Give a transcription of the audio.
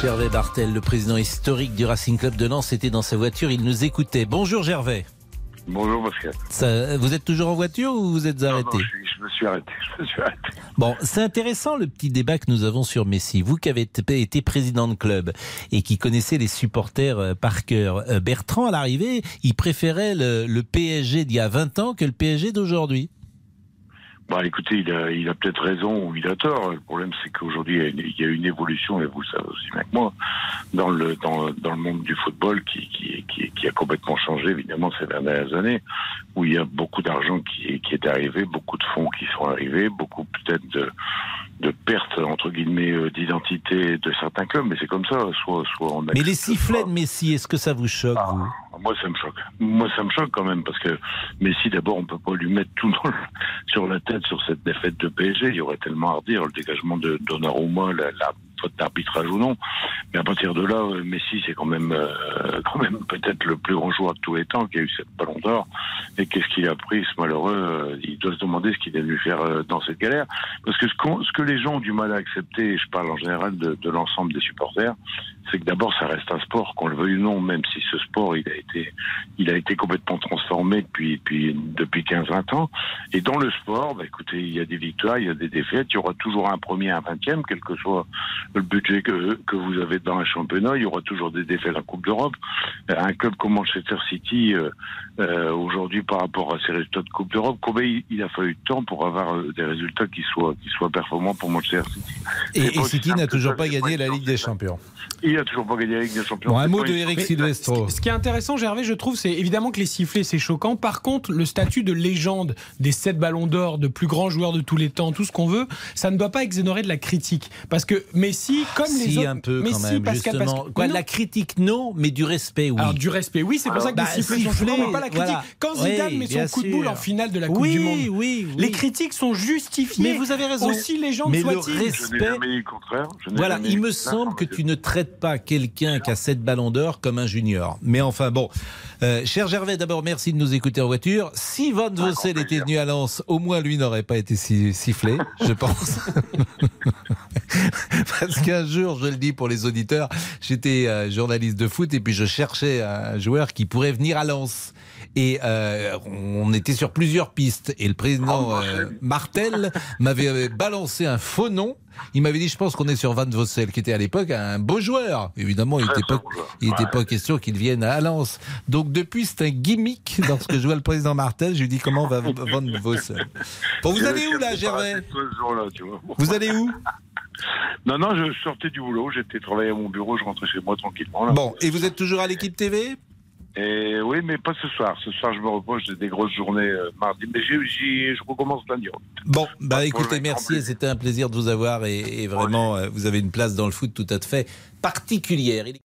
Gervais Bartel, le président historique du Racing Club de Lens, était dans sa voiture, il nous écoutait. Bonjour Gervais. Bonjour Pascal. Ça, vous êtes toujours en voiture ou vous êtes arrêté non, non, je, je, me suis arrêté. Je me suis arrêté. Bon, c'est intéressant le petit débat que nous avons sur Messi. Vous qui avez été président de club et qui connaissez les supporters euh, par cœur, euh, Bertrand à l'arrivée, il préférait le, le PSG d'il y a 20 ans que le PSG d'aujourd'hui. Bah, écoutez, il a, il a peut-être raison ou il a tort. Le problème, c'est qu'aujourd'hui, il y a une évolution, et vous le savez aussi bien que moi, dans le, dans, dans le monde du football qui, qui, qui, qui, a complètement changé, évidemment, ces dernières années, où il y a beaucoup d'argent qui, qui est arrivé, beaucoup de fonds qui sont arrivés, beaucoup peut-être de, de perte, entre guillemets, euh, d'identité de certains clubs, mais c'est comme ça. Soit, soit on mais les sifflets de Messi, est-ce que ça vous choque, ah, vous? Moi, ça me choque. Moi, ça me choque quand même, parce que Messi, d'abord, on peut pas lui mettre tout dans le, sur la tête sur cette défaite de PSG. Il y aurait tellement à redire, le dégagement de Donnarumma, la, la faute d'arbitrage ou non. Mais à partir de là, Messi, c'est quand même, euh, quand même peut-être le plus grand joueur de tous les temps qui a eu cette ballon d'or. Et qu'est-ce qu'il a pris, ce malheureux euh, Il doit se demander ce qu'il a dû faire euh, dans cette galère. Parce que ce, qu ce, que les gens ont du mal à accepter, et je parle en général de, de l'ensemble des supporters, c'est que d'abord, ça reste un sport, qu'on le veuille ou non, même si ce sport, il a été, il a été complètement transformé depuis, depuis, depuis 15-20 ans. Et dans le sport, bah, écoutez, il y a des victoires, il y a des défaites, il y aura toujours un premier, un vingtième, quel que soit le budget que, que vous avez dans un championnat, il y aura toujours des défaites en Coupe d'Europe. Un club comme Manchester City, euh, euh, aujourd'hui, par rapport à ses résultats de Coupe d'Europe, combien il, il, a fallu de temps pour avoir euh, des résultats qui soient, qui soient performants pour Manchester City Et, et City n'a toujours pas gagné la Ligue des Champions. Il n'a toujours pas gagné la Ligue des Champions. Bon, un mot de Eric Silvestro. Ce qui est intéressant, Gervais, je trouve, c'est évidemment que les sifflets, c'est choquant. Par contre, le statut de légende des sept ballons d'or, de plus grands joueurs de tous les temps, tout ce qu'on veut, ça ne doit pas exonérer de la critique. Parce que Messi, comme si, les autres. un peu Messi, quand même, Pascal, justement. Pascal, Quoi, la critique, non, mais du respect, oui. Alors, du respect, oui, c'est pour ça que bah, les sifflets sont mais pas la critique. voilà. Quand Zidane Oui, met son coup de sûr. boule en finale de la Coupe oui, du Monde, oui, oui. les critiques sont justifiées. Mais vous avez raison. Aussi légende Mais le respect. jamais contraire. Voilà, il me semble que tu ne traites pas quelqu'un qui a sept ballons d'or comme un junior. Mais enfin, bon. Euh, cher Gervais, d'abord, merci de nous écouter en voiture. Si Van Vossel était venu à Lens, au moins lui n'aurait pas été si, sifflé, je pense. Parce qu'un jour, je le dis pour les auditeurs, j'étais euh, journaliste de foot et puis je cherchais un joueur qui pourrait venir à Lens. Et euh, on était sur plusieurs pistes. Et le président euh, Martel m'avait balancé un faux nom. Il m'avait dit, je pense qu'on est sur Van Vossel, qui était à l'époque un beau joueur. Évidemment, il n'était pas, il était pas question qu'il vienne à Lens. Donc depuis, c'est un gimmick. Lorsque je vois le président Martel, je lui dis comment va Van Vossel? Bon, vous allez où là, Gervais? Vous allez où? Non, non, je sortais du boulot, j'étais travailler à mon bureau, je rentrais chez moi tranquillement. Là. Bon, et vous êtes toujours à l'équipe TV Et oui, mais pas ce soir. Ce soir, je me repose, j'ai des grosses journées euh, mardi. Mais je recommence lundi. Bon, bah écoutez, merci, c'était un plaisir de vous avoir et, et vraiment, euh, vous avez une place dans le foot tout à fait particulière.